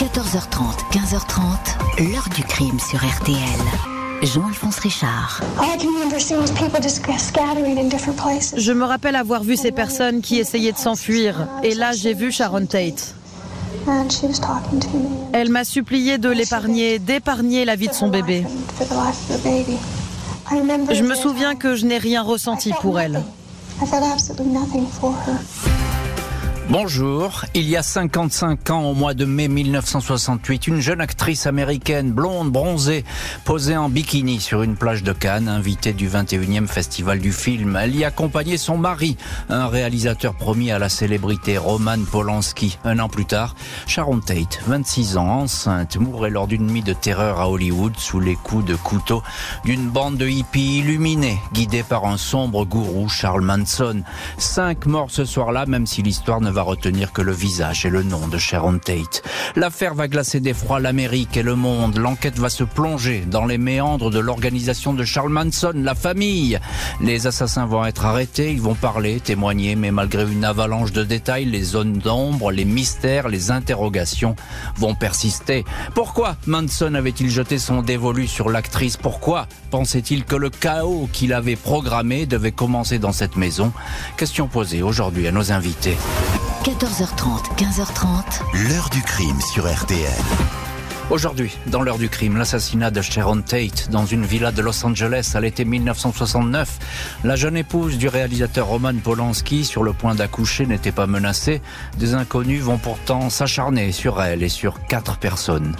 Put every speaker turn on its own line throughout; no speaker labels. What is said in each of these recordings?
14h30, 15h30, l'heure du crime sur RTL. Jean-Alphonse Richard.
Je me rappelle avoir vu ces personnes qui essayaient de s'enfuir. Et là, j'ai vu Sharon Tate. Elle m'a supplié de l'épargner, d'épargner la vie de son bébé. Je me souviens que je n'ai rien ressenti pour elle.
Bonjour, il y a 55 ans, au mois de mai 1968, une jeune actrice américaine, blonde, bronzée, posait en bikini sur une plage de Cannes, invitée du 21e Festival du film. Elle y accompagnait son mari, un réalisateur promis à la célébrité, Roman Polanski. Un an plus tard, Sharon Tate, 26 ans, enceinte, mourait lors d'une nuit de terreur à Hollywood sous les coups de couteau d'une bande de hippies illuminés, guidés par un sombre gourou, Charles Manson. Cinq morts ce soir-là, même si l'histoire ne va retenir que le visage et le nom de Sharon Tate. L'affaire va glacer d'effroi l'Amérique et le monde. L'enquête va se plonger dans les méandres de l'organisation de Charles Manson, la famille. Les assassins vont être arrêtés, ils vont parler, témoigner, mais malgré une avalanche de détails, les zones d'ombre, les mystères, les interrogations vont persister. Pourquoi Manson avait-il jeté son dévolu sur l'actrice? Pourquoi pensait-il que le chaos qu'il avait programmé devait commencer dans cette maison? Question posée aujourd'hui à nos invités.
14h30, 15h30.
L'heure du crime sur RTL.
Aujourd'hui, dans l'heure du crime, l'assassinat de Sharon Tate dans une villa de Los Angeles à l'été 1969. La jeune épouse du réalisateur Roman Polanski, sur le point d'accoucher, n'était pas menacée. Des inconnus vont pourtant s'acharner sur elle et sur quatre personnes.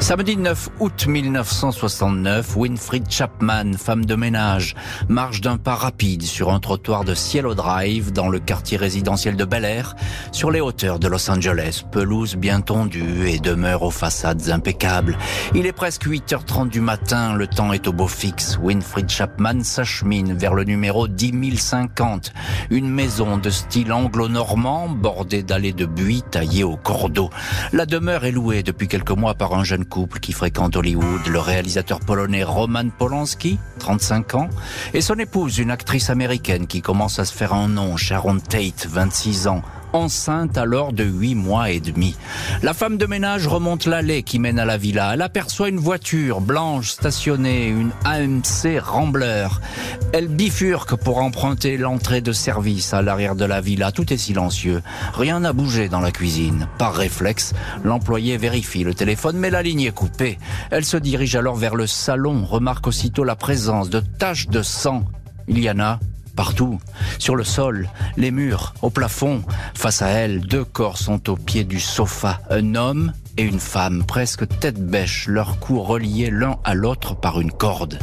Samedi 9 août 1969, Winfried Chapman, femme de ménage, marche d'un pas rapide sur un trottoir de Cielo Drive dans le quartier résidentiel de Bel Air, sur les hauteurs de Los Angeles, pelouse bien tondue et demeure aux façades impeccables. Il est presque 8h30 du matin, le temps est au beau fixe. Winfried Chapman s'achemine vers le numéro 10050, une maison de style anglo-normand bordée d'allées de buis taillées au cordeau. La demeure est louée depuis quelques mois par un jeune couple qui fréquente Hollywood, le réalisateur polonais Roman Polanski, 35 ans, et son épouse, une actrice américaine qui commence à se faire un nom, Sharon Tate, 26 ans, enceinte alors de huit mois et demi. La femme de ménage remonte l'allée qui mène à la villa. Elle aperçoit une voiture blanche stationnée, une AMC Rambler. Elle bifurque pour emprunter l'entrée de service à l'arrière de la villa. Tout est silencieux. Rien n'a bougé dans la cuisine. Par réflexe, l'employé vérifie le téléphone, mais la ligne est coupée. Elle se dirige alors vers le salon, remarque aussitôt la présence de taches de sang. Il y en a partout, sur le sol, les murs, au plafond. Face à elle, deux corps sont au pied du sofa, un homme et une femme, presque tête bêche, leurs cous reliés l'un à l'autre par une corde.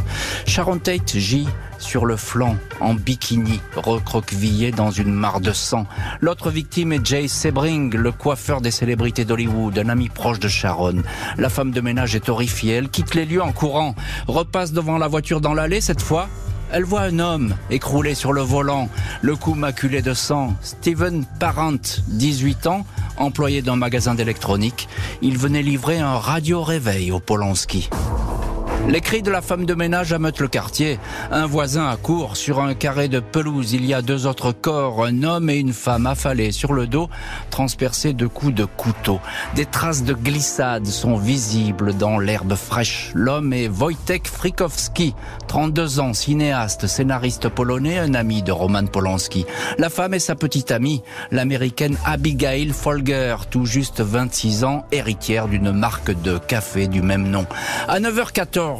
Sharon Tate gît sur le flanc, en bikini, recroquevillé dans une mare de sang. L'autre victime est Jay Sebring, le coiffeur des célébrités d'Hollywood, un ami proche de Sharon. La femme de ménage est horrifiée, elle quitte les lieux en courant, repasse devant la voiture dans l'allée cette fois, elle voit un homme écroulé sur le volant, le cou maculé de sang. Steven Parent, 18 ans, employé d'un magasin d'électronique. Il venait livrer un radio-réveil au Polanski. Les cris de la femme de ménage ameutent le quartier. Un voisin accourt sur un carré de pelouse. Il y a deux autres corps, un homme et une femme affalés sur le dos, transpercés de coups de couteau. Des traces de glissade sont visibles dans l'herbe fraîche. L'homme est Wojtek Frikowski, 32 ans, cinéaste, scénariste polonais, un ami de Roman Polanski. La femme est sa petite amie, l'américaine Abigail Folger, tout juste 26 ans, héritière d'une marque de café du même nom. À 9h14,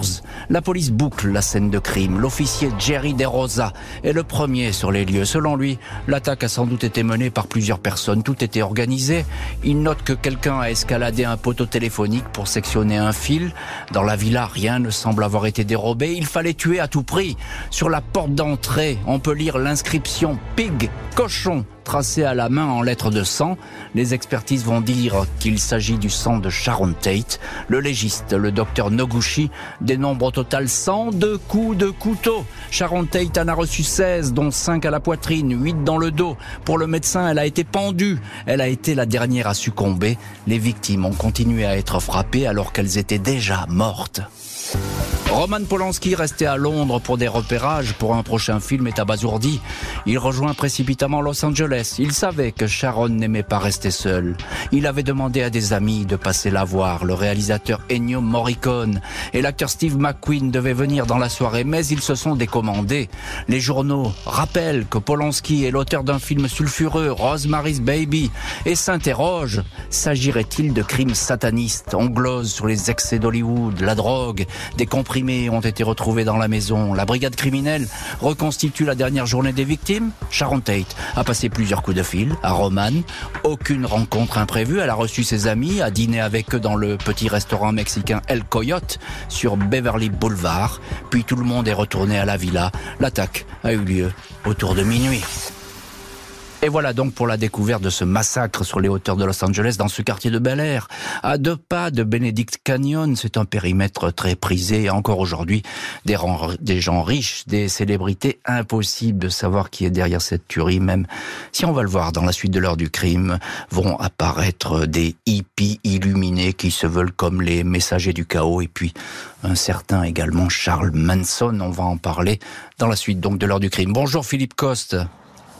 la police boucle la scène de crime. L'officier Jerry DeRosa est le premier sur les lieux. Selon lui, l'attaque a sans doute été menée par plusieurs personnes. Tout était organisé. Il note que quelqu'un a escaladé un poteau téléphonique pour sectionner un fil. Dans la villa, rien ne semble avoir été dérobé. Il fallait tuer à tout prix. Sur la porte d'entrée, on peut lire l'inscription Pig, cochon tracé à la main en lettres de sang. Les expertises vont dire qu'il s'agit du sang de Sharon Tate. Le légiste, le docteur Noguchi, dénombre au total 102 coups de couteau. Sharon Tate en a reçu 16, dont 5 à la poitrine, 8 dans le dos. Pour le médecin, elle a été pendue. Elle a été la dernière à succomber. Les victimes ont continué à être frappées alors qu'elles étaient déjà mortes. Roman Polanski, resté à Londres pour des repérages pour un prochain film, est abasourdi. Il rejoint précipitamment Los Angeles. Il savait que Sharon n'aimait pas rester seul. Il avait demandé à des amis de passer la voir. Le réalisateur Ennio Morricone et l'acteur Steve McQueen devaient venir dans la soirée, mais ils se sont décommandés. Les journaux rappellent que Polanski est l'auteur d'un film sulfureux, Rosemary's Baby, et s'interrogent, s'agirait-il de crimes satanistes? On glose sur les excès d'Hollywood, la drogue, des comprimés ont été retrouvés dans la maison. La brigade criminelle reconstitue la dernière journée des victimes. Sharon Tate a passé plusieurs coups de fil à Roman. Aucune rencontre imprévue. Elle a reçu ses amis, a dîné avec eux dans le petit restaurant mexicain El Coyote sur Beverly Boulevard. Puis tout le monde est retourné à la villa. L'attaque a eu lieu autour de minuit. Et voilà donc pour la découverte de ce massacre sur les hauteurs de Los Angeles dans ce quartier de Bel Air. À deux pas de Benedict Canyon, c'est un périmètre très prisé. Encore aujourd'hui, des, gens riches, des célébrités, impossible de savoir qui est derrière cette tuerie, même si on va le voir dans la suite de l'heure du crime, vont apparaître des hippies illuminés qui se veulent comme les messagers du chaos et puis un certain également Charles Manson. On va en parler dans la suite donc de l'heure du crime. Bonjour Philippe Coste.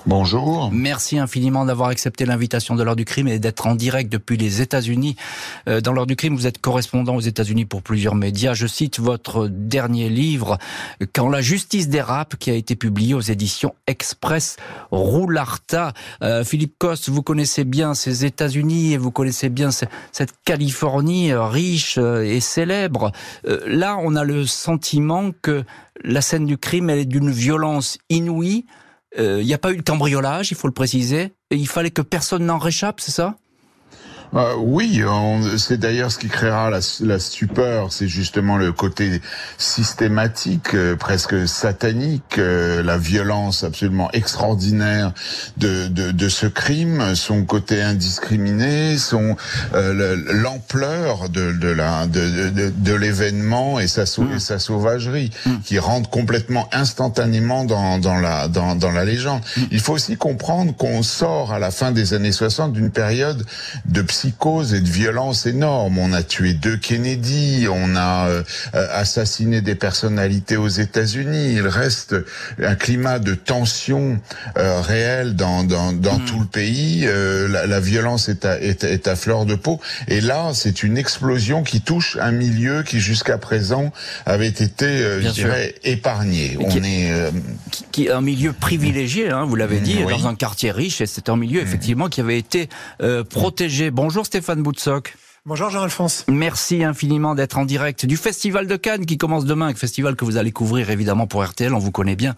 Bonjour.
Merci infiniment d'avoir accepté l'invitation de l'heure du crime et d'être en direct depuis les États-Unis. Euh, dans l'heure du crime, vous êtes correspondant aux États-Unis pour plusieurs médias. Je cite votre dernier livre, Quand la justice dérape, qui a été publié aux éditions Express Roularta. Euh, Philippe Coste, vous connaissez bien ces États-Unis et vous connaissez bien cette Californie riche euh, et célèbre. Là, on a le sentiment que la scène du crime, elle est d'une violence inouïe euh, il n'y a pas eu de cambriolage, il faut le préciser. Il fallait que personne n'en réchappe, c'est ça?
Euh, oui, c'est d'ailleurs ce qui créera la, la stupeur, c'est justement le côté systématique, euh, presque satanique, euh, la violence absolument extraordinaire de, de, de, ce crime, son côté indiscriminé, son l'ampleur de, de, la de, de, de l'événement et sa, mmh. sa sauvagerie, mmh. qui rentre complètement instantanément dans, dans la dans, dans la légende. Mmh. Il faut aussi comprendre qu'on sort à la fin des années 60 d'une période de psychose et de violence énorme. On a tué deux Kennedy, on a euh, assassiné des personnalités aux États-Unis. Il reste un climat de tension euh, réelle dans, dans, dans hmm. tout le pays. Euh, la, la, violence est à, est, est à fleur de peau. Et là, c'est une explosion qui touche un milieu qui jusqu'à présent avait été, je dirais, épargné.
on est qui, un milieu privilégié, hein, vous l'avez dit, dans un quartier riche. Et c'est un milieu hmm. effectivement qui avait été protégé. Bon, Bonjour Stéphane Boutsock.
Bonjour Jean-Alphonse.
Merci infiniment d'être en direct du Festival de Cannes qui commence demain, un festival que vous allez couvrir évidemment pour RTL, on vous connaît bien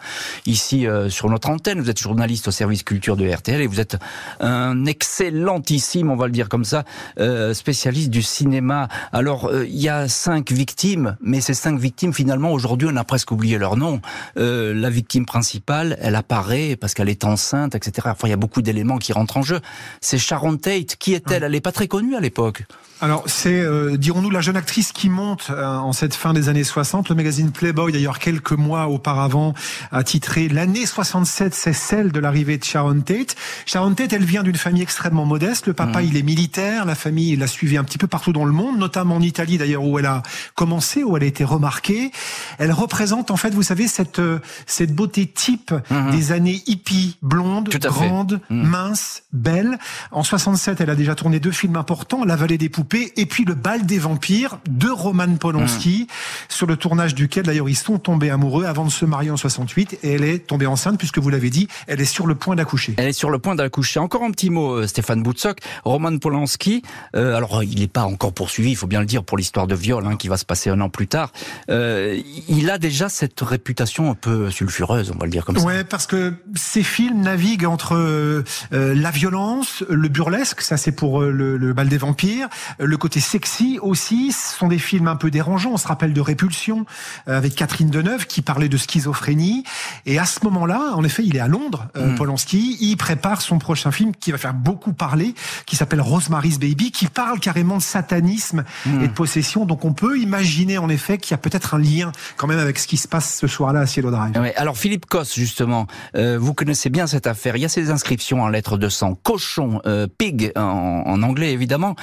ici euh, sur notre antenne, vous êtes journaliste au service culture de RTL et vous êtes un excellentissime, on va le dire comme ça, euh, spécialiste du cinéma. Alors euh, il y a cinq victimes, mais ces cinq victimes finalement aujourd'hui on a presque oublié leur nom. la victime principale, elle apparaît parce qu'elle est enceinte, etc. Enfin il y a beaucoup d'éléments qui rentrent en jeu. C'est Sharon Tate, qui est-elle? Elle n'est pas très connue à l'époque.
Alors c'est, euh, dirons-nous, la jeune actrice qui monte euh, en cette fin des années 60. Le magazine Playboy, d'ailleurs, quelques mois auparavant, a titré L'année 67, c'est celle de l'arrivée de Sharon Tate. Sharon Tate, elle vient d'une famille extrêmement modeste. Le papa, mmh. il est militaire. La famille l'a suivi un petit peu partout dans le monde, notamment en Italie, d'ailleurs, où elle a commencé, où elle a été remarquée. Elle représente, en fait, vous savez, cette, euh, cette beauté type mmh. des années hippie, blonde, grande, mmh. mince, belle. En 67, elle a déjà tourné deux films importants, La vallée des poupées et puis le bal des vampires de Roman Polanski, mmh. sur le tournage duquel d'ailleurs ils sont tombés amoureux avant de se marier en 68 et elle est tombée enceinte puisque vous l'avez dit, elle est sur le point d'accoucher.
Elle est sur le point d'accoucher. Encore un petit mot, euh, Stéphane Boutsock. Roman Polanski, euh, alors il n'est pas encore poursuivi, il faut bien le dire, pour l'histoire de viol hein, qui va se passer un an plus tard. Euh, il a déjà cette réputation un peu sulfureuse, on va le dire comme ça.
Ouais, parce que ces films naviguent entre euh, la violence, le burlesque, ça c'est pour le, le bal des vampires, le côté sexy aussi. Ce sont des films un peu dérangeants. On se rappelle de Répulsion euh, avec Catherine Deneuve qui parlait de schizophrénie. Et à ce moment-là, en effet, il est à Londres, euh, mm. Polanski. Il prépare son prochain film qui va faire beaucoup parler, qui s'appelle Rosemary's Baby, qui parle carrément de satanisme mm. et de possession. Donc on peut imaginer en effet qu'il y a peut-être un lien quand même avec ce qui se passe ce soir-là à Cielo Drive.
alors Philippe Cosse, justement, euh, vous connaissez bien cette affaire. Il y a ces inscriptions en lettres de sang, cochon, pig en, anglais évidemment.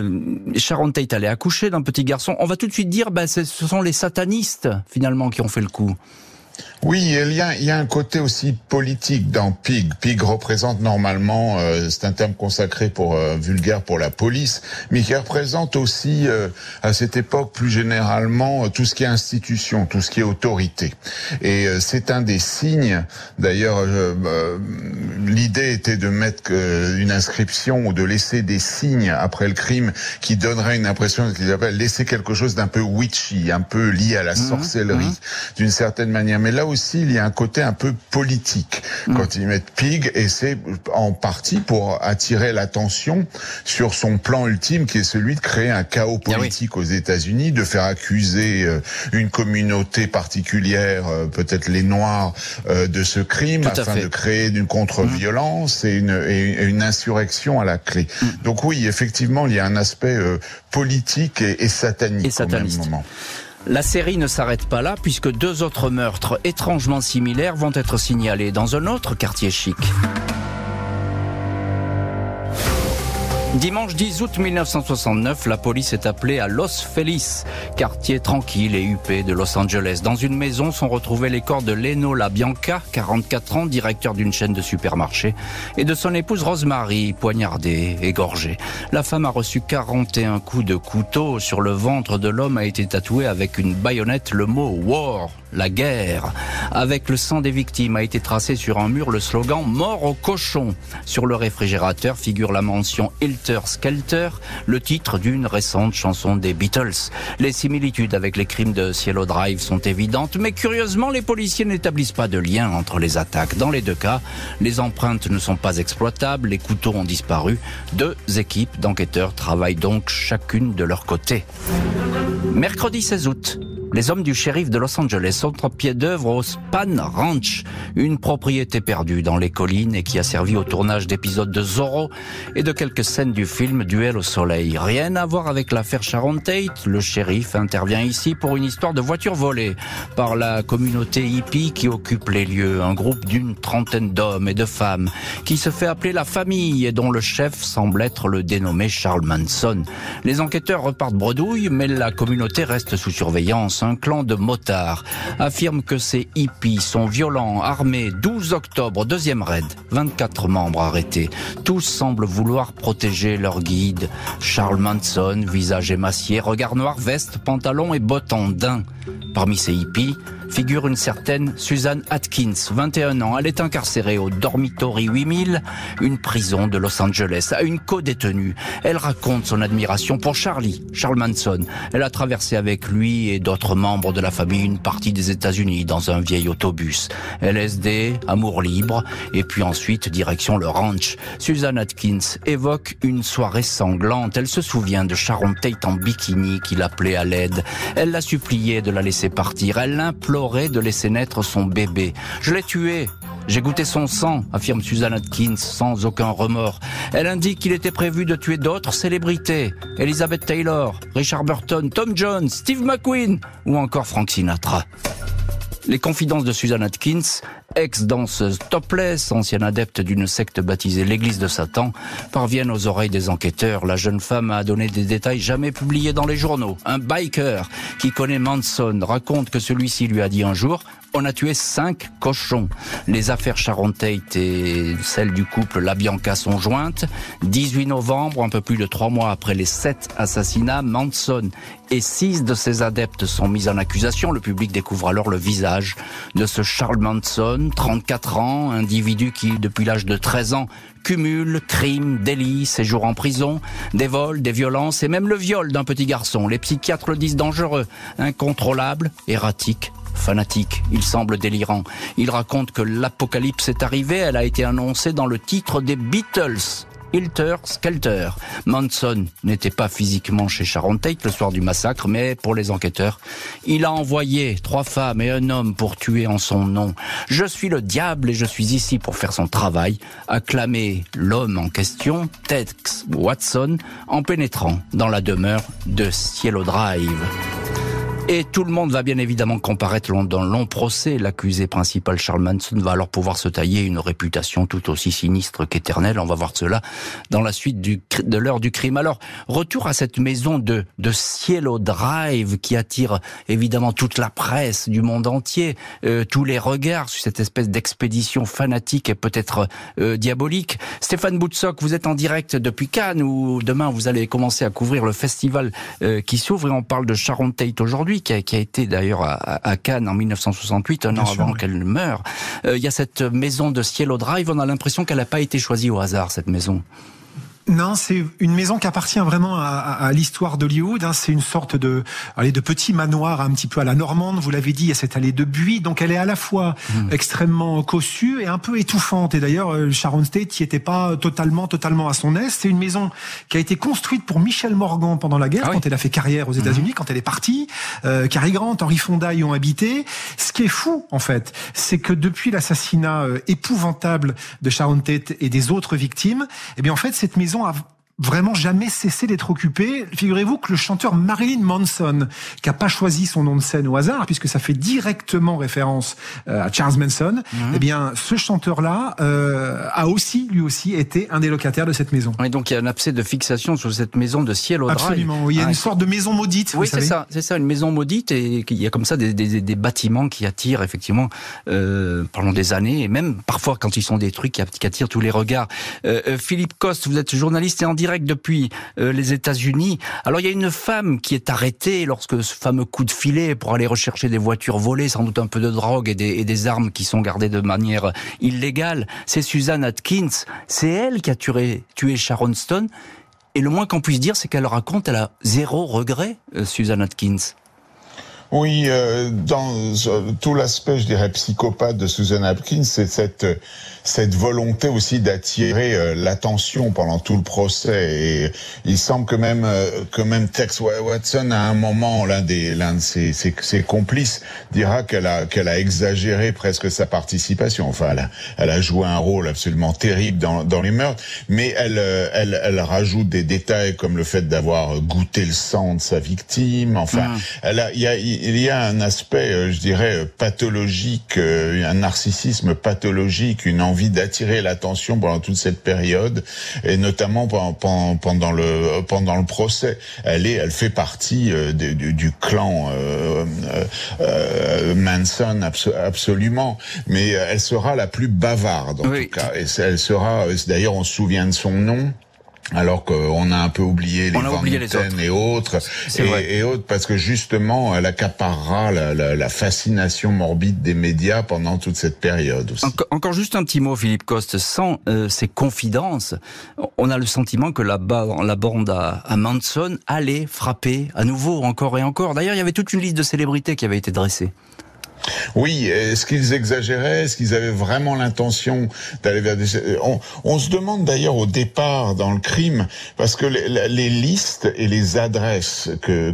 euh, Sharon Tate allait accoucher d'un petit garçon. On va tout de suite dire, bah, ce sont les satanistes finalement qui ont fait le coup.
Oui, il y, a, il y a un côté aussi politique dans Pig. Pig représente normalement, euh, c'est un terme consacré pour euh, vulgaire pour la police, mais qui représente aussi euh, à cette époque plus généralement tout ce qui est institution, tout ce qui est autorité. Et c'est un des signes. D'ailleurs, l'idée était de mettre une inscription ou de laisser des signes après le crime qui donnerait une impression qu'ils appellent laisser quelque chose d'un peu witchy, un peu lié à la mmh, sorcellerie, mmh. d'une certaine manière. Mais là aussi, il y a un côté un peu politique mm. quand ils mettent Pig, et c'est en partie pour attirer l'attention sur son plan ultime, qui est celui de créer un chaos ah politique aux États-Unis, de faire accuser euh, une communauté particulière, euh, peut-être les Noirs, euh, de ce crime, afin de créer une contre-violence et, une, une, insurrection à la clé. Mm. Donc oui, effectivement, il y a un aspect politique et, satanique et au même moment.
La série ne s'arrête pas là puisque deux autres meurtres étrangement similaires vont être signalés dans un autre quartier chic. Dimanche 10 août 1969, la police est appelée à Los Feliz, quartier tranquille et huppé de Los Angeles. Dans une maison sont retrouvés les corps de Leno Bianca, 44 ans, directeur d'une chaîne de supermarchés, et de son épouse Rosemary, poignardée, égorgée. La femme a reçu 41 coups de couteau. Sur le ventre de l'homme a été tatoué avec une baïonnette le mot War, la guerre. Avec le sang des victimes a été tracé sur un mur le slogan Mort au cochon. Sur le réfrigérateur figure la mention Hilter Skelter, le titre d'une récente chanson des Beatles. Les similitudes avec les crimes de Cielo Drive sont évidentes, mais curieusement, les policiers n'établissent pas de lien entre les attaques. Dans les deux cas, les empreintes ne sont pas exploitables, les couteaux ont disparu. Deux équipes d'enquêteurs travaillent donc chacune de leur côté. Mercredi 16 août, les hommes du shérif de Los Angeles sont en pied d'œuvre au Span Ranch, une propriété perdue dans les collines et qui a servi au tournage d'épisodes de Zorro et de quelques scènes du film Duel au soleil. Rien à voir avec l'affaire Sharon Tate. Le shérif intervient ici pour une histoire de voiture volée par la communauté hippie qui occupe les lieux, un groupe d'une trentaine d'hommes et de femmes qui se fait appeler la famille et dont le chef semble être le dénommé Charles Manson. Les enquêteurs repartent bredouille, mais la communauté reste sous surveillance un clan de motards, affirme que ces hippies sont violents, armés. 12 octobre, deuxième raid, 24 membres arrêtés. Tous semblent vouloir protéger leur guide. Charles Manson, visage émacié, regard noir, veste, pantalon et bottes en daim. Parmi ces hippies, figure une certaine Suzanne Atkins, 21 ans. Elle est incarcérée au Dormitory 8000, une prison de Los Angeles, à une co-détenue. Elle raconte son admiration pour Charlie, Charles Manson. Elle a traversé avec lui et d'autres membres de la famille une partie des États-Unis dans un vieil autobus. LSD, amour libre, et puis ensuite direction le ranch. Suzanne Atkins évoque une soirée sanglante. Elle se souvient de Sharon Tate en bikini qu'il appelait à l'aide. Elle l'a supplié de la laisser partir. Elle l'implore de laisser naître son bébé. Je l'ai tué. J'ai goûté son sang, affirme Susan Atkins sans aucun remords. Elle indique qu'il était prévu de tuer d'autres célébrités. Elizabeth Taylor, Richard Burton, Tom Jones, Steve McQueen ou encore Frank Sinatra. Les confidences de Susan Atkins, ex-danseuse topless, ancienne adepte d'une secte baptisée l'Église de Satan, parviennent aux oreilles des enquêteurs. La jeune femme a donné des détails jamais publiés dans les journaux. Un biker qui connaît Manson raconte que celui-ci lui a dit un jour on a tué cinq cochons. Les affaires Sharon Tate et celles du couple La Bianca sont jointes. 18 novembre, un peu plus de trois mois après les sept assassinats, Manson et six de ses adeptes sont mis en accusation. Le public découvre alors le visage de ce Charles Manson, 34 ans, individu qui, depuis l'âge de 13 ans, cumule crimes, délits, séjours en prison, des vols, des violences et même le viol d'un petit garçon. Les psychiatres le disent dangereux, incontrôlable, erratique, fanatique, il semble délirant. Il raconte que l'apocalypse est arrivée, elle a été annoncée dans le titre des Beatles. Hilter Skelter. Manson n'était pas physiquement chez Sharon Tate le soir du massacre, mais pour les enquêteurs, il a envoyé trois femmes et un homme pour tuer en son nom. Je suis le diable et je suis ici pour faire son travail, a clamé l'homme en question, Tex Watson, en pénétrant dans la demeure de Cielo Drive. Et tout le monde va bien évidemment comparaître dans long procès. L'accusé principal, Charles Manson, va alors pouvoir se tailler une réputation tout aussi sinistre qu'éternelle. On va voir cela dans la suite de l'heure du crime. Alors, retour à cette maison de, de Cielo Drive qui attire évidemment toute la presse du monde entier, euh, tous les regards sur cette espèce d'expédition fanatique et peut-être euh, diabolique. Stéphane Boutsock, vous êtes en direct depuis Cannes où demain vous allez commencer à couvrir le festival euh, qui s'ouvre et on parle de Sharon Tate aujourd'hui qui a, qui a été d'ailleurs à, à, Cannes en 1968, un an avant qu'elle meure. Il y a cette maison de Cielo Drive, on a l'impression qu'elle n'a pas été choisie au hasard cette maison.
Non, c'est une maison qui appartient vraiment à, à, l'histoire d'Hollywood. Hein. C'est une sorte de, allez, de petit manoir un petit peu à la normande. Vous l'avez dit, il y a cette allée de buis. Donc elle est à la fois mmh. extrêmement cossue et un peu étouffante. Et d'ailleurs, euh, Sharon Tate n'y était pas totalement, totalement à son aise. C'est une maison qui a été construite pour Michel Morgan pendant la guerre, ah quand elle a fait carrière aux États-Unis, mmh. quand elle est partie. Euh, Cary Grant, Henry Fonda y ont habité. Ce qui est fou, en fait, c'est que depuis l'assassinat euh, épouvantable de Sharon Tate et des autres victimes, eh bien en fait cette maison a vraiment jamais cessé d'être occupé. Figurez-vous que le chanteur Marilyn Manson, qui a pas choisi son nom de scène au hasard, puisque ça fait directement référence euh, à Charles Manson, mhm. eh bien, ce chanteur-là euh, a aussi, lui aussi, été un des locataires de cette maison.
Et donc il y a un abcès de fixation sur cette maison de ciel au
Absolument. Il y a une sorte de maison maudite.
Oui, c'est ça, c'est ça, une maison maudite, et il y a comme ça des, des, des bâtiments qui attirent effectivement euh, pendant des années, et même parfois quand ils sont détruits, qui attirent tous les regards. Euh, Philippe Coste, vous êtes journaliste et en direct depuis euh, les États-Unis. Alors il y a une femme qui est arrêtée lorsque ce fameux coup de filet pour aller rechercher des voitures volées, sans doute un peu de drogue et des, armes qui sont gardées de manière illégale. C'est Suzanne Atkins. C'est elle qui a tué, Sharon Stone. Et le moins qu'on puisse dire, c'est qu'elle raconte, elle a zéro regret, euh, Suzanne Atkins.
Oui, euh, dans tout l'aspect, je dirais, psychopathe de Susan Atkins, c'est cette cette volonté aussi d'attirer euh, l'attention pendant tout le procès. Et il semble que même euh, que même Tex Watson, à un moment, l'un des l'un de ses, ses, ses, complices dira qu'elle a qu'elle a exagéré presque sa participation. Enfin, elle a, elle a joué un rôle absolument terrible dans, dans les meurtres, mais elle, euh, elle elle rajoute des détails comme le fait d'avoir goûté le sang de sa victime. Enfin, mm. elle a, il y a il y a un aspect, je dirais, pathologique, un narcissisme pathologique, une envie d'attirer l'attention pendant toute cette période et notamment pendant, pendant le pendant le procès. Elle est, elle fait partie euh, du, du, clan euh, euh, Manson absolument, mais elle sera la plus bavarde en tout cas. Et elle sera, d'ailleurs, on se souvient de son nom alors qu'on a un peu oublié les, Van et autres. Et, et, autres parce que justement elle accaparera la, la, la, fascination morbide des médias pendant toute cette période aussi.
encore juste un petit mot Philippe Coste. Sans euh, ces confidences on a le sentiment que la, la bande à, à, Manson allait frapper à nouveau encore et encore. D'ailleurs il y avait toute une liste de célébrités qui avait été dressée
oui, est-ce qu'ils exagéraient? Est-ce qu'ils avaient vraiment l'intention d'aller vers des... On, on se demande d'ailleurs au départ dans le crime, parce que les, les listes et les adresses que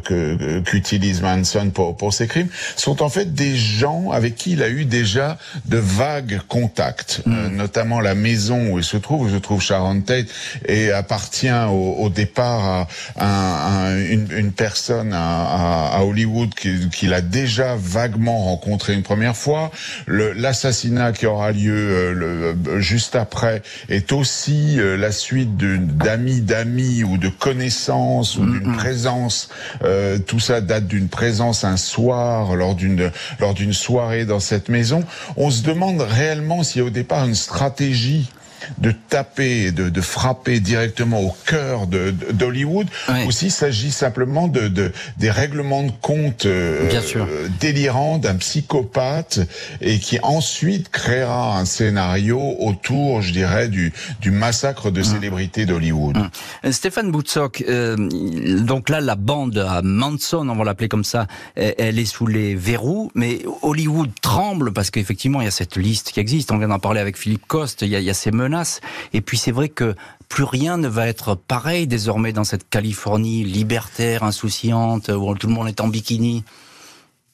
qu'utilise Manson pour, pour ces crimes sont en fait des gens avec qui il a eu déjà de vagues contacts, mm. euh, notamment la maison où il se trouve, où se trouve Sharon Tate, et appartient au, au départ à, une, une, personne à, à Hollywood qu'il a déjà vaguement une première fois. L'assassinat qui aura lieu euh, le, juste après est aussi euh, la suite d'amis d'amis ou de connaissances ou d'une présence. Euh, tout ça date d'une présence un soir lors d'une lors d'une soirée dans cette maison. On se demande réellement s'il y a au départ une stratégie de taper, de, de frapper directement au cœur d'Hollywood, ou s'il s'agit simplement de, de, des règlements de compte euh, délirants d'un psychopathe et qui ensuite créera un scénario autour, je dirais, du, du massacre de célébrités d'Hollywood.
Stéphane Boutsock, euh, donc là, la bande à Manson, on va l'appeler comme ça, elle est sous les verrous, mais Hollywood tremble parce qu'effectivement, il y a cette liste qui existe. On vient d'en parler avec Philippe Coste, il y a, il y a ces menaces et puis c'est vrai que plus rien ne va être pareil désormais dans cette Californie libertaire, insouciante, où tout le monde est en bikini.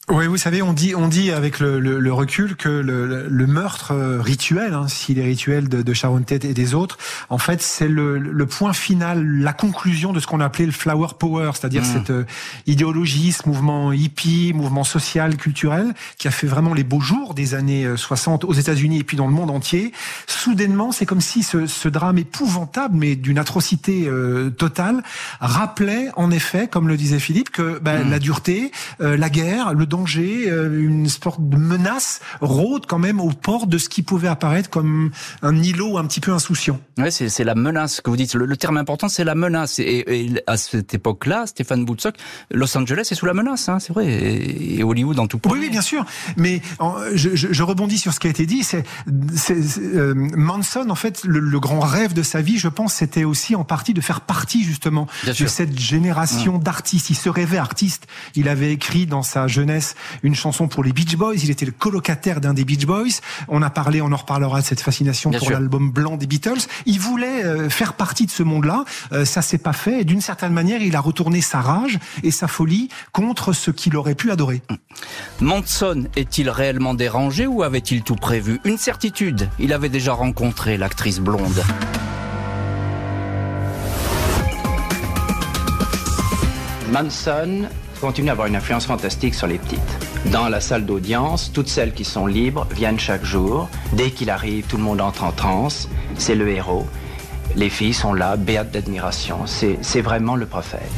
Oui, vous savez, on dit, on dit avec le, le, recul que le, le meurtre euh, rituel, hein, s'il est rituel de, de Sharon Tate et des autres, en fait, c'est le, point final, la conclusion de ce qu'on appelait le flower power, c'est-à-dire mmh. cette euh, idéologie, ce mouvement hippie, mouvement social, culturel, qui a fait vraiment les beaux jours des années 60 euh, aux États-Unis et puis dans le monde entier. Soudainement, c'est comme si ce, ce, drame épouvantable, mais d'une atrocité totale, rappelait en effet, comme le disait Philippe, que ben, la dureté, la guerre, le danger, euh, une sorte de menace rôde quand même au port de ce qui pouvait apparaître comme un îlot un petit peu insouciant.
Oui, c'est la menace que vous dites. Le, terme important, c'est la menace. Et, à cette époque-là, Stéphane Boutsock, Los Angeles est sous la menace, hein, c'est vrai, et, Hollywood en tout
point. Oui, oui, bien sûr. Mais je, rebondis sur ce qui a été dit. C'est euh, Manson, en fait, le, grand rêve de sa vie, je pense, c'était aussi en partie de faire partie justement de cette génération mmh. d'artistes. Il se rêvait artiste. Il avait écrit dans sa jeunesse une chanson pour les Beach Boys. Il était le colocataire d'un des Beach Boys. On a parlé, on en reparlera de cette fascination pour l'album blanc des Beatles. Il voulait euh, faire partie de ce monde-là. Euh, ça s'est pas fait. Et d'une certaine manière, il a retourné sa rage et sa folie contre ce qu'il aurait pu adorer.
Manson est-il réellement dérangé ou avait-il tout prévu? Une certitude, il avait déjà rencontré l'actrice blonde.
Manson continue à avoir une influence fantastique sur les petites. Dans la salle d'audience, toutes celles qui sont libres viennent chaque jour. Dès qu'il arrive, tout le monde entre en transe. C'est le héros. Les filles sont là, béates d'admiration. C'est vraiment le prophète.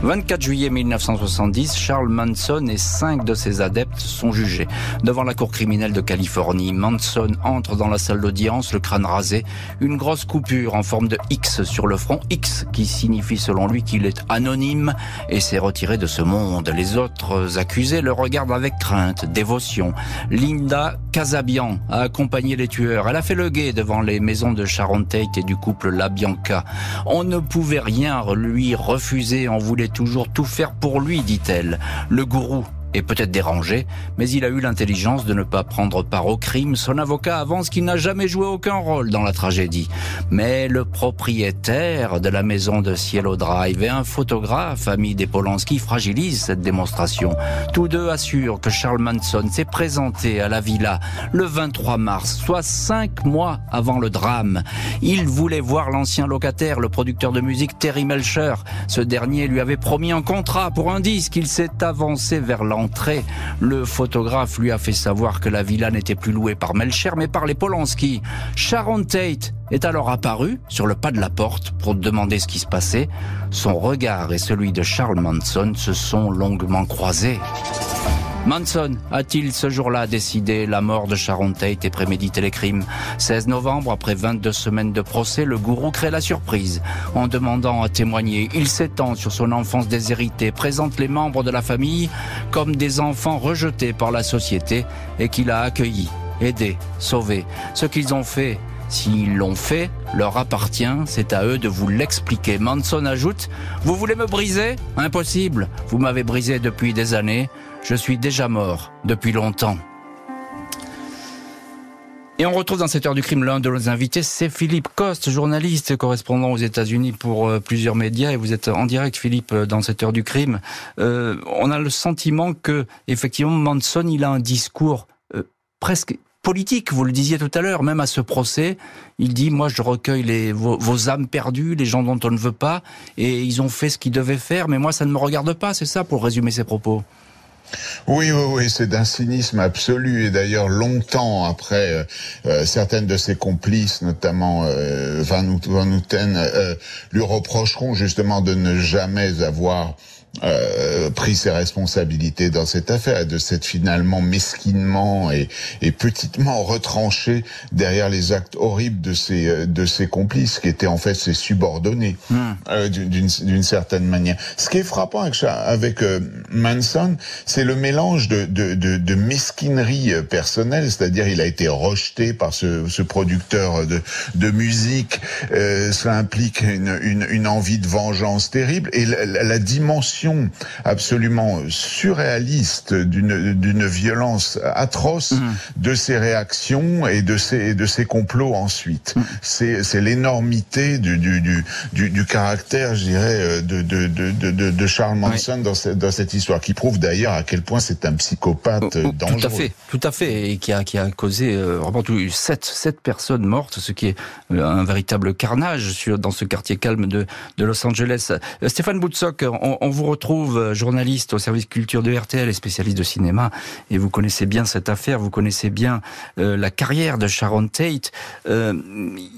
24 juillet 1970, Charles Manson et cinq de ses adeptes sont jugés. Devant la cour criminelle de Californie, Manson entre dans la salle d'audience, le crâne rasé, une grosse coupure en forme de X sur le front, X qui signifie selon lui qu'il est anonyme et s'est retiré de ce monde. Les autres accusés le regardent avec crainte, dévotion. Linda Casabian a accompagné les tueurs. Elle a fait le guet devant les maisons de Sharon Tate et du couple La Bianca. On ne pouvait rien lui refuser, on voulait toujours tout faire pour lui, dit-elle. Le gourou est peut-être dérangé, mais il a eu l'intelligence de ne pas prendre part au crime. Son avocat avance qu'il n'a jamais joué aucun rôle dans la tragédie. Mais le propriétaire de la maison de Cielo Drive et un photographe, ami des Polanski, fragilisent cette démonstration. Tous deux assurent que Charles Manson s'est présenté à la villa le 23 mars, soit cinq mois avant le drame. Il voulait voir l'ancien locataire, le producteur de musique Terry Melcher. Ce dernier lui avait promis un contrat pour un disque. Il s'est avancé vers le photographe lui a fait savoir que la villa n'était plus louée par Melcher mais par les Polanski. Sharon Tate est alors apparu sur le pas de la porte pour demander ce qui se passait. Son regard et celui de Charles Manson se sont longuement croisés. Manson a-t-il ce jour-là décidé la mort de Sharon Tate et prémédité les crimes? 16 novembre, après 22 semaines de procès, le gourou crée la surprise. En demandant à témoigner, il s'étend sur son enfance déshéritée, présente les membres de la famille comme des enfants rejetés par la société et qu'il a accueillis, aidés, sauvés. Ce qu'ils ont fait S'ils l'ont fait, leur appartient, c'est à eux de vous l'expliquer. Manson ajoute, Vous voulez me briser? Impossible, vous m'avez brisé depuis des années, je suis déjà mort depuis longtemps. Et on retrouve dans cette heure du crime l'un de nos invités, c'est Philippe Coste, journaliste, correspondant aux États-Unis pour euh, plusieurs médias. Et vous êtes en direct, Philippe, euh, dans cette heure du crime. Euh, on a le sentiment que, effectivement, Manson, il a un discours presque politique. Vous le disiez tout à l'heure, même à ce procès, il dit moi je recueille les, vos, âmes perdues, les gens dont on ne veut pas, et ils ont fait ce qu'ils devaient faire, mais moi ça ne me regarde pas. C'est ça pour résumer ses propos.
Oui, oui, oui, c'est d'un cynisme absolu. Et d'ailleurs, longtemps après, euh, euh, certaines de ses complices, notamment euh, Van, Van Houten, euh, lui reprocheront justement de ne jamais avoir euh, pris ses responsabilités dans cette affaire, de s'être finalement mesquinement et, et, petitement retranché derrière les actes horribles de ses euh, de ses complices, qui étaient en fait ses subordonnés euh, d'une certaine manière. Ce qui est frappant avec, avec euh, Manson, c'est le mélange de, de, de, de mesquinerie personnelle, c'est-à-dire il a été rejeté par ce, ce producteur de, de musique, euh, cela implique une, une, une, envie de vengeance terrible, et la, la dimension absolument surréaliste d'une violence atroce mmh. de ses réactions et de ses de ses complots ensuite. Mmh. C'est l'énormité du du, du du caractère, je dirais, de de de de, de Charles Manson dans cette dans cette histoire qui prouve d'ailleurs à quel point c'est un psychopathe
Oh, oh,
dangereux.
Tout à fait, tout à fait, et qui a, qui a causé euh, vraiment tout- sept, sept personnes mortes, ce qui est euh, un véritable carnage sur, dans ce quartier calme de, de Los Angeles. Euh, Stéphane Boutsock, on, on vous retrouve euh, journaliste au service culture de RTL et spécialiste de cinéma, et vous connaissez bien cette affaire, vous connaissez bien euh, la carrière de Sharon Tate. Euh,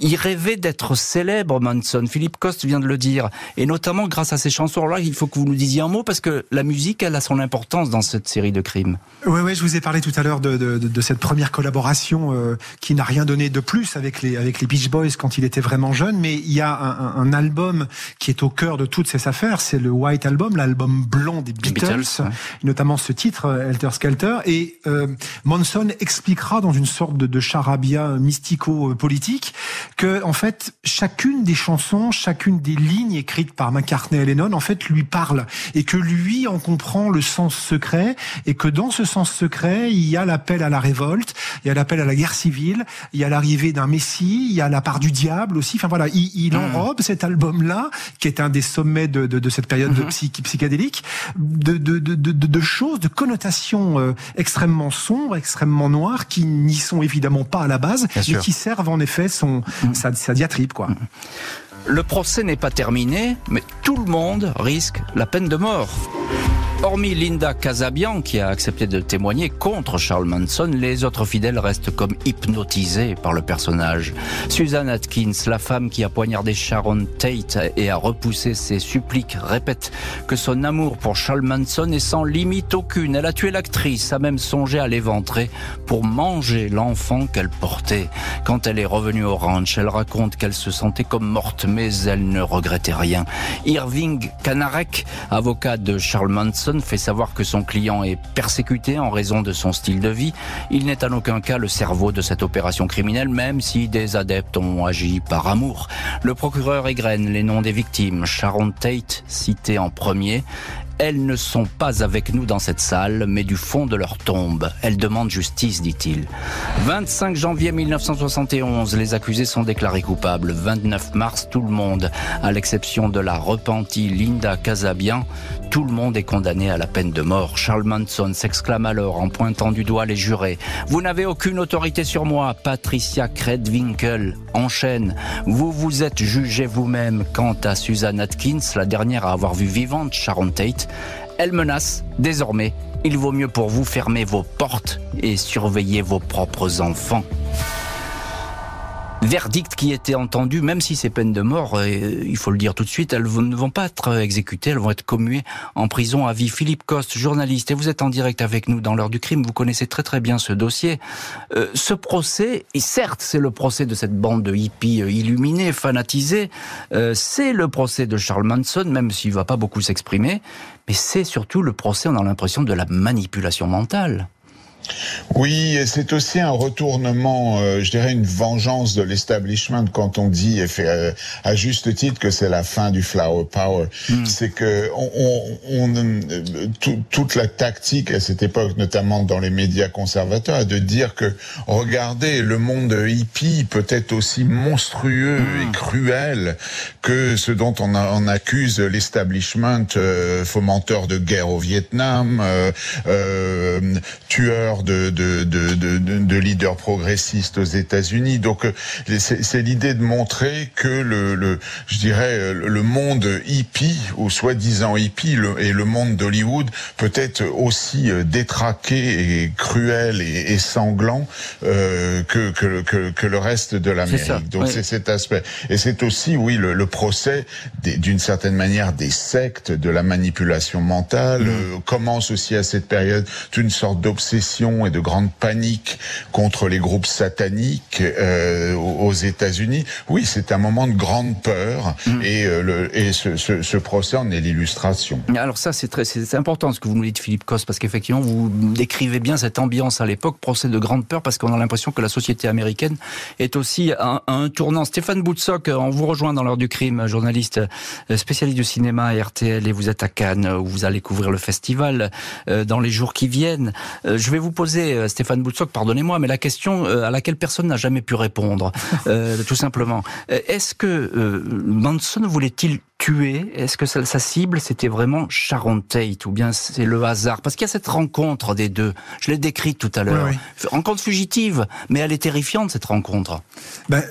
il rêvait d'être célèbre, Manson. Philippe Coste vient de le dire, et notamment grâce à ses chansons. Alors là, il faut que vous nous disiez un mot parce que la musique, elle a son importance dans cette série de crimes.
Oui, ouais, je vous ai parlé tout à l'heure de, cette première collaboration qui n'a rien donné de plus avec les, Beach Boys quand il était vraiment jeune, mais il y a un album qui est au cœur de toutes ces affaires, c'est le White Album, l'album blanc des Beatles,
Beatles, ouais.
notamment ce titre, euh, Helter Skelter, et euh, Manson expliquera dans une sorte de, de charabia mystico-politique que, en fait, chacune des chansons, chacune des lignes écrites par McCartney et Lennon, en fait, lui parle, et que lui en comprend le sens secret, et que dans ce sens secret, il y a l'appel à la révolte, il y a l'appel à la guerre civile, il y a l'arrivée d'un messie, il y a la part du diable aussi. Enfin voilà, il, il enrobe cet album-là, qui est un des sommets de, de, de cette période de psy- psychédélique, de, de, de, de, de choses, de connotations euh, extrêmement sombres, extrêmement noires, qui n'y sont évidemment pas à la base,
Bien
mais
sûr.
qui servent en effet son, sa, sa diatribe. Quoi.
Le procès n'est pas terminé, mais tout le monde risque la peine de mort. Hormis Linda Casabian, qui a accepté de témoigner contre Charles Manson, les autres fidèles restent comme hypnotisés par le personnage. Susan Atkins, la femme qui a poignardé Sharon Tate et a repoussé ses suppliques, répète que son amour pour Charles Manson est sans limite aucune. Elle a tué l'actrice, a même songé à l'éventrer pour manger l'enfant qu'elle portait. Quand elle est revenue au ranch, elle raconte qu'elle se sentait comme morte, mais elle ne regrettait rien. Irving Kanarek, avocat de Charles Manson, fait savoir que son client est persécuté en raison de son style de vie. Il n'est en aucun cas le cerveau de cette opération criminelle, même si des adeptes ont agi par amour. Le procureur égrène les noms des victimes. Sharon Tate, citée en premier. Elles ne sont pas avec nous dans cette salle, mais du fond de leur tombe. Elles demandent justice, dit-il. 25 janvier 1971, les accusés sont déclarés coupables. 29 mars, tout le monde, à l'exception de la repentie Linda Casabian, tout le monde est condamné à la peine de mort. Charles Manson s'exclame alors en pointant du doigt les jurés. Vous n'avez aucune autorité sur moi. Patricia Kredwinkel enchaîne. Vous vous êtes jugé vous-même. Quant à Susan Atkins, la dernière à avoir vu vivante Sharon Tate, elle menace désormais. Il vaut mieux pour vous fermer vos portes et surveiller vos propres enfants. Verdict qui était entendu, même si ces peines de mort, euh, il faut le dire tout de suite, elles ne vont pas être exécutées, elles vont être commuées en prison à vie. Philippe Coste, journaliste, et vous êtes en direct avec nous dans l'heure du crime, vous connaissez très très bien ce dossier. Euh, ce procès, et certes c'est le procès de cette bande de hippies euh, illuminés, fanatisés, euh, c'est le procès de Charles Manson, même s'il va pas beaucoup s'exprimer, mais c'est surtout le procès, on a l'impression, de la manipulation mentale.
Oui, et c'est aussi un retournement, euh, je dirais une vengeance de l'establishment quand on dit, et fait, euh, à juste titre, que c'est la fin du flower power. C'est que on, on, on, euh, tout- toute la tactique à cette époque, notamment dans les médias conservateurs, est de dire que regardez, le monde hippie peut être aussi monstrueux et cruel que ce dont on, a- on accuse l'establishment, euh, fomenteur de guerre au Vietnam, euh, euh, tueur de, de, de, de, de- de leaders progressistes aux États-Unis. Donc euh, c'est l'idée de montrer que le, le je dirais le monde hippie ou soi-disant hippie le- et le monde d'Hollywood peut être aussi euh, détraqué et cruel et, et sanglant euh, que, que, le- que, que le reste de l'Amérique. Donc
oui.
c'est cet aspect. Et c'est aussi, oui, le, le procès d'une certaine manière des sectes, de la manipulation mentale. euh, commence aussi à cette période une sorte d'obsession et de grande panique contre les groupes sataniques euh, aux États-Unis. Oui, c'est un moment de grande peur et, euh, le, et ce, ce, ce procès en est l'illustration.
Alors ça, c'est très, c'est important ce que vous nous dites, Philippe Coste, parce qu'effectivement, vous décrivez bien cette ambiance à l'époque, procès de grande peur, parce qu'on a l'impression que la société américaine est aussi à, à un tournant. Stéphane Boutsock, euh, on vous rejoint dans l'heure du crime, journaliste euh, spécialiste du cinéma à RTL, et vous êtes à Cannes, où vous allez couvrir le festival euh, dans les jours qui viennent. Je vais vous poser, euh, Stéphane Boutsock, pardonnez-moi, mais la question euh, à laquelle personne n'a jamais pu répondre, euh, tout simplement. Est-ce que euh, Manson voulait-il tuer? Est-ce que sa, cible, c'était vraiment Sharon Tate ou bien c'est le hasard? Parce qu'il y a cette rencontre des deux. Je l'ai décrite tout à l'heure. Rencontre fugitive, mais elle est terrifiante, cette rencontre.
Ben,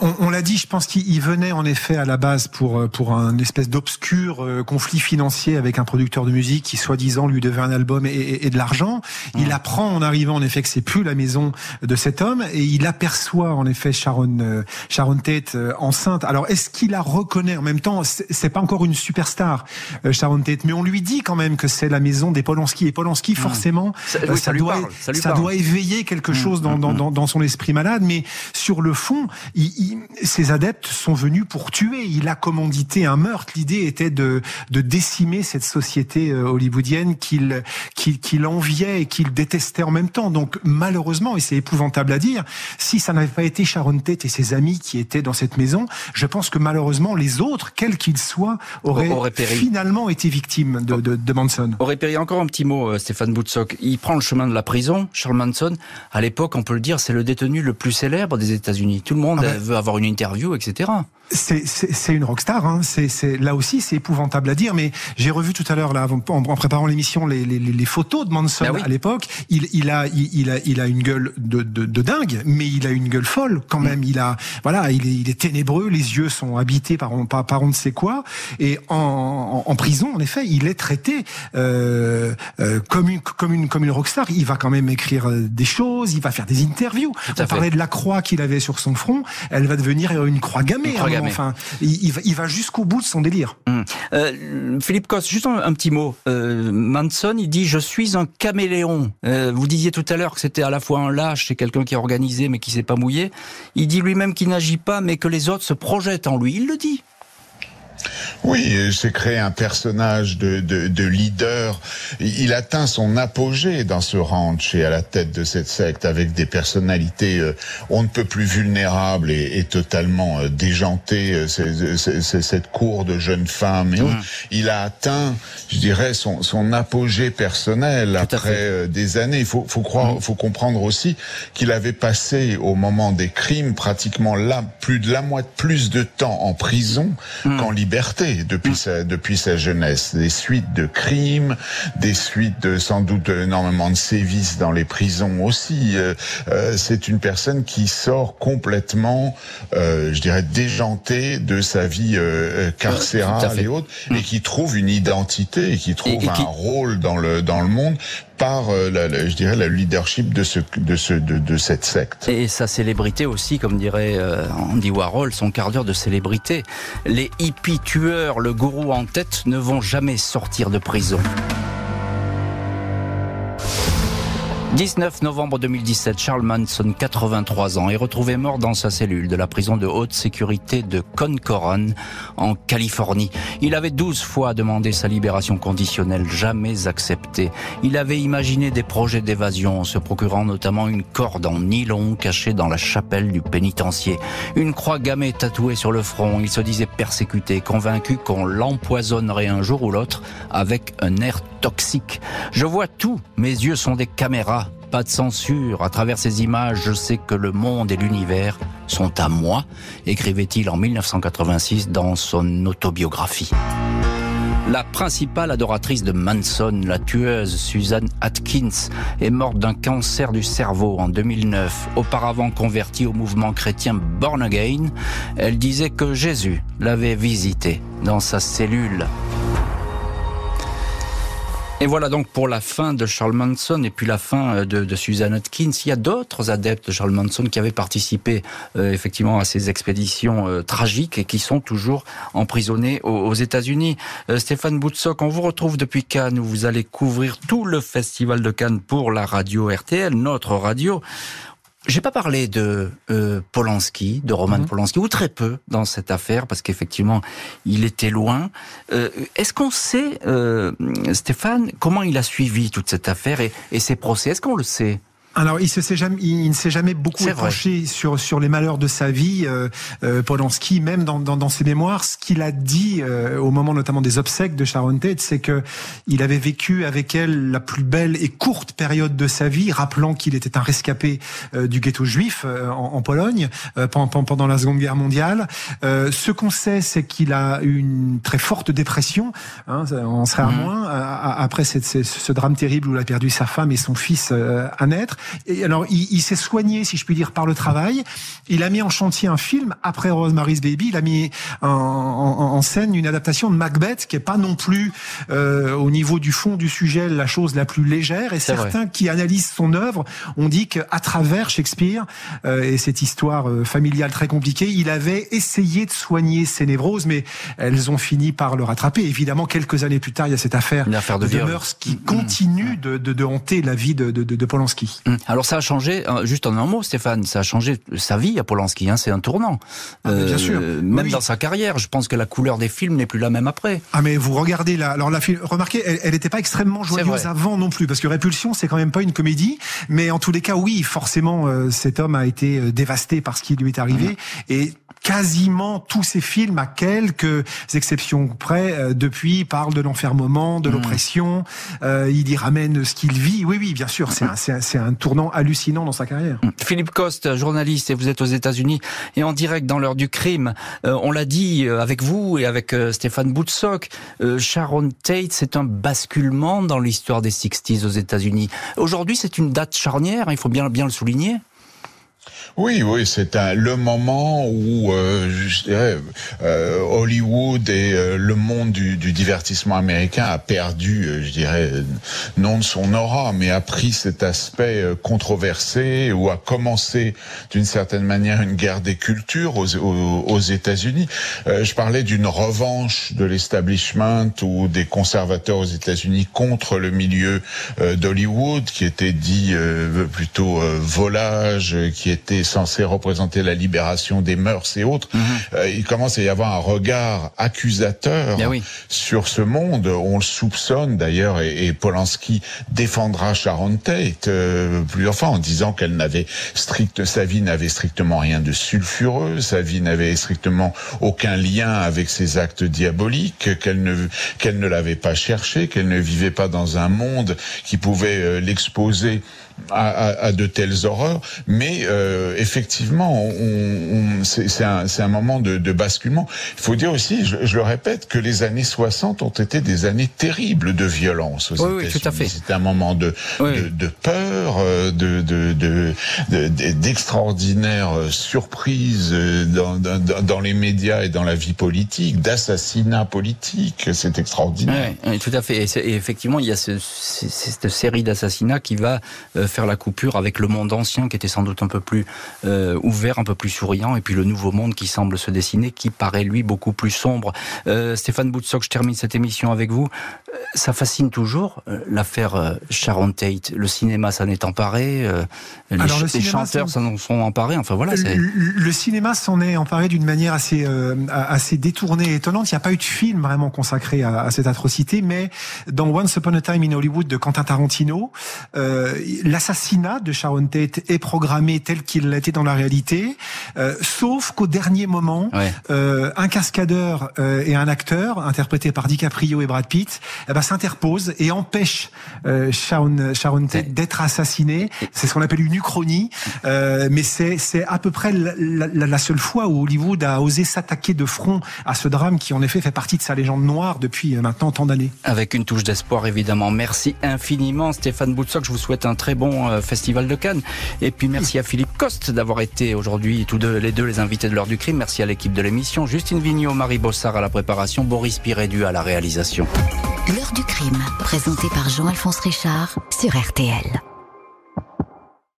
on, l'a dit, je pense qu'il venait en effet à la base pour, pour un espèce d'obscur euh, conflit financier avec un producteur de musique qui, soi-disant, lui devait un album et, de l'argent. Il mmh. apprend en arrivant, en effet, que c'est plus la maison de cet homme et il aperçoit, en effet, Sharon, Sharon Tate enceinte. Alors, est-ce qu'il la reconnaît? En même temps c'est pas encore une superstar, euh, Sharon Tate, mais on lui dit quand même que c'est la maison des Polanski. Et Polanski, hmm. forcément, ça, euh, doit, ça, doit éveiller quelque hmm. chose dans, dans, dans, son esprit malade. Mais sur le fond, il, ses adeptes sont venus pour tuer. Il a commandité un meurtre. L'idée était de, de décimer cette société euh, hollywoodienne qu'il qu'il enviait et qu'il détestait en même temps. Donc malheureusement, et c'est épouvantable à dire, si ça n'avait pas été Sharon Tate et ses amis qui étaient dans cette maison, je pense que malheureusement les autres, quels qu'ils soient, auraient, finalement été victimes de, de, de, Manson.
Aurait péri. Encore un petit mot, euh, Stéphane Boutsock. Il prend le chemin de la prison. Charles Manson, à l'époque, on peut le dire, c'est le détenu le plus célèbre des États-Unis. Tout le monde ah ben. veut avoir une interview, etc
c'est une rockstar. Hein. C'est là aussi, c'est épouvantable à dire. Mais j'ai revu tout à l'heure, là, en, en préparant l'émission, les, les, les, photos de Manson ben à l'époque. Il, il, a, il, a, il a une gueule de, de, de, dingue, mais il a une gueule folle quand mm. même. Il a, voilà, il est, il est ténébreux. Les yeux sont habités par, par, par on ne sait quoi. Et en, en, prison, en effet, il est traité euh, euh, comme une, comme une, comme une rockstar. Il va quand même écrire euh, des choses. Il va faire des interviews. On parlait de la croix qu'il avait sur son front. Elle va devenir une croix gammée. Une croix gammée. Enfin, il, il va, jusqu'au bout de son délire.
Hum. Euh, Philippe Coste, juste un, petit mot. Euh, Manson, il dit je suis un caméléon. Euh, vous disiez tout à l'heure que c'était à la fois un lâche et quelqu'un qui est organisé mais qui s'est pas mouillé. Il dit lui-même qu'il n'agit pas mais que les autres se projettent en lui. Il le dit.
Oui, c'est créé un personnage de, de, de, leader. Il atteint son apogée dans ce ranch et à la tête de cette secte avec des personnalités euh, on ne peut plus vulnérables et, et totalement euh, déjantées. Euh, c'est cette cour de jeunes femmes. Et. Il a atteint, je dirais, son, son apogée personnel après des années. Il faut, faut croire, mmh. faut comprendre aussi qu'il avait passé au moment des crimes pratiquement là plus de la moitié plus de temps en prison mmh. qu'en liberté depuis sa, depuis sa jeunesse. Des suites de crimes, des suites de sans doute énormément de sévices dans les prisons aussi. Euh, euh, c'est une personne qui sort complètement, euh, je dirais, déjantée de sa vie carcérale et autres, et qui trouve une identité et qui trouve un rôle dans le dans le monde par, euh, la, je dirais, la leadership de, ce, de, ce, de, de, cette secte.
Et sa célébrité aussi, comme dirait euh, Andy Warhol, son quart d'heure de célébrité. Les hippies tueurs, le gourou en tête, ne vont jamais sortir de prison. 19 novembre 2017, Charles Manson, 83 ans, est retrouvé mort dans sa cellule de la prison de haute sécurité de Concoran, en Californie. Il avait 12 fois demandé sa libération conditionnelle, jamais acceptée. Il avait imaginé des projets d'évasion se procurant notamment une corde en nylon cachée dans la chapelle du pénitencier. Une croix gammée tatouée sur le front. Il se disait persécuté, convaincu qu'on l'empoisonnerait un jour ou l'autre avec un air toxique. Je vois tout. Mes yeux sont des caméras pas de censure. À travers ces images, je sais que le monde et l'univers sont à moi, écrivait-il en 1986 dans son autobiographie. La principale adoratrice de Manson, la tueuse Susan Atkins, est morte d'un cancer du cerveau en 2009. Auparavant convertie au mouvement chrétien Born Again, elle disait que Jésus l'avait visitée dans sa cellule et voilà donc pour la fin de Charles Manson et puis la fin euh, de, de Susan Atkins. Il y a d'autres adeptes de Charles Manson qui avaient participé euh, effectivement à ces expéditions euh, tragiques et qui sont toujours emprisonnés aux, États-Unis. Stéphane Boutsock, on vous retrouve depuis Cannes où vous allez couvrir tout le festival de Cannes pour la radio RTL, notre radio. J'ai pas parlé de euh, Polanski, de Roman mhm. Polanski, ou très peu dans cette affaire, parce qu'effectivement, il était loin. Euh, Est-ce qu'on sait, euh, Stéphane, comment il a suivi toute cette affaire et, et ses procès? Est-ce qu'on le sait?
Alors, il, se jamais, il ne s'est jamais beaucoup penché sur sur les malheurs de sa vie. Euh, euh, Polanski, même dans, dans, dans, ses mémoires, ce qu'il a dit euh, au moment notamment des obsèques de Sharon Tate, c'est que il avait vécu avec elle la plus belle et courte période de sa vie, rappelant qu'il était un rescapé euh, du ghetto juif euh, en, en, Pologne pendant, pendant la Seconde Guerre mondiale. ce qu'on sait, c'est qu'il a eu une très forte dépression. Hein, on serait à mhm. moins après cette, ce drame terrible où il a perdu sa femme et son fils à naître. Et alors, il, il s'est soigné, si je puis dire, par le travail. Il a mis en chantier un film après Rosemary's Baby. Il a mis en, en, en scène une adaptation de Macbeth qui est pas non plus euh, au niveau du fond du sujet la chose la plus légère. Et certains qui analysent son œuvre ont dit qu'à travers Shakespeare euh, et cette histoire euh, familiale très compliquée, il avait essayé de soigner ses névroses, mais elles ont fini par le rattraper. Évidemment, quelques années plus tard, il y a cette affaire, de, de mœurs qui mm. continue de, de, de, hanter la vie de, de, de Polanski.
Mm. Alors ça a changé, euh, juste en un mot, Stéphane, ça a changé sa vie à Polanski. Hein, c'est un tournant.
Ah, bien sûr.
Même dans sa carrière, je pense que la couleur des films n'est plus la même après.
Ah mais vous regardez là, alors la film, remarquez, elle n'était pas extrêmement joyeuse avant non plus, parce que Répulsion c'est quand même pas une comédie, mais en tous les cas oui, forcément euh, cet homme a été euh, dévasté par ce qui lui est arrivé mmh. et quasiment tous ces films, à quelques exceptions près, euh, depuis parlent de l'enfermement, de mmh. l'oppression. Euh, il y ramène ce qu'il vit. Oui, oui, bien sûr, c'est un, c'est un, tournant hallucinant dans sa carrière. Mmh.
Philippe Coste, journaliste, et vous êtes aux États-Unis et en direct dans l'heure du crime. Euh, on l'a dit avec vous et avec Stéphane Boutsock, Sharon Tate, c'est un basculement dans l'histoire des 60s aux États-Unis. Aujourd'hui, c'est une date charnière, il faut bien bien le souligner.
Oui, oui, c'est le moment où euh, je dirais, euh, Hollywood et euh, le monde du, du, divertissement américain a perdu, euh, je dirais, non de son aura, mais a pris cet aspect controversé ou a commencé d'une certaine manière une guerre des cultures aux, aux, aux États-Unis. je parlais d'une revanche de l'establishment ou des conservateurs aux États-Unis contre le milieu d'Hollywood, qui était dit plutôt volage, qui était censé représenter la libération des mœurs et autres, mhm. euh, il commence à y avoir un regard accusateur eh sur ce monde. On le soupçonne d'ailleurs, et, Polanski défendra Sharon Tate euh, plusieurs fois en disant qu'elle n'avait strict, sa vie n'avait strictement rien de sulfureux, sa vie n'avait strictement aucun lien avec ses actes diaboliques, qu'elle ne qu'elle ne l'avait pas cherché, qu'elle ne vivait pas dans un monde qui pouvait euh, l'exposer à, à, à, de telles horreurs, mais euh, effectivement, on, on, c'est un, un, moment de, de, basculement. Il faut dire aussi, je, je, le répète, que les années 60 ont été des années terribles de violence aux
oui, États-Unis.
C'était un moment de, de, de, peur, euh, de, d'extraordinaires de, surprises dans, dans, dans, les médias et dans la vie politique, d'assassinats politiques. C'est extraordinaire.
Oui, tout à fait. Et, effectivement, il y a ce, cette série d'assassinats qui va euh, faire la coupure avec le monde ancien qui était sans doute un peu plus euh, ouvert, un peu plus souriant, et puis le nouveau monde qui semble se dessiner, qui paraît lui beaucoup plus sombre. Euh, Stéphane Boutsock, je termine cette émission avec vous. Euh, ça fascine toujours l'affaire Sharon Tate. Le cinéma s'en est emparé, les, les chanteurs s'en sont emparés. Enfin voilà.
Le, le, cinéma s'en est emparé d'une manière assez assez détournée et étonnante. Il n'y a pas eu de film vraiment consacré à, à, cette atrocité, mais dans Once Upon a Time in Hollywood de Quentin Tarantino, l'assassinat de Sharon Tate est programmé tel qu'il l'était dans la réalité, euh, sauf qu'au dernier moment, euh, un cascadeur euh, et un acteur, interprétés par DiCaprio et Brad Pitt, eh ben, s'interposent et empêchent euh, Sharon, Sharon Tate d'être assassiné. C'est ce qu'on appelle une uchronie, euh, mais c'est c'est à peu près la, la, la, seule fois où Hollywood a osé s'attaquer de front à ce drame qui en effet fait partie de sa légende noire depuis maintenant tant d'années.
Avec une touche d'espoir évidemment. Merci infiniment Stéphane Boutsock. Je vous souhaite un très bon euh, festival de Cannes. Et puis merci à Philippe Coste d'avoir été aujourd'hui tous deux, les deux les invités de l'heure du crime. Merci à l'équipe de l'émission. Justine Vignot, Marie Bossard à la préparation, Boris Pirédu à la réalisation.
L'heure du crime, présenté par Jean-Alphonse Richard sur RTL.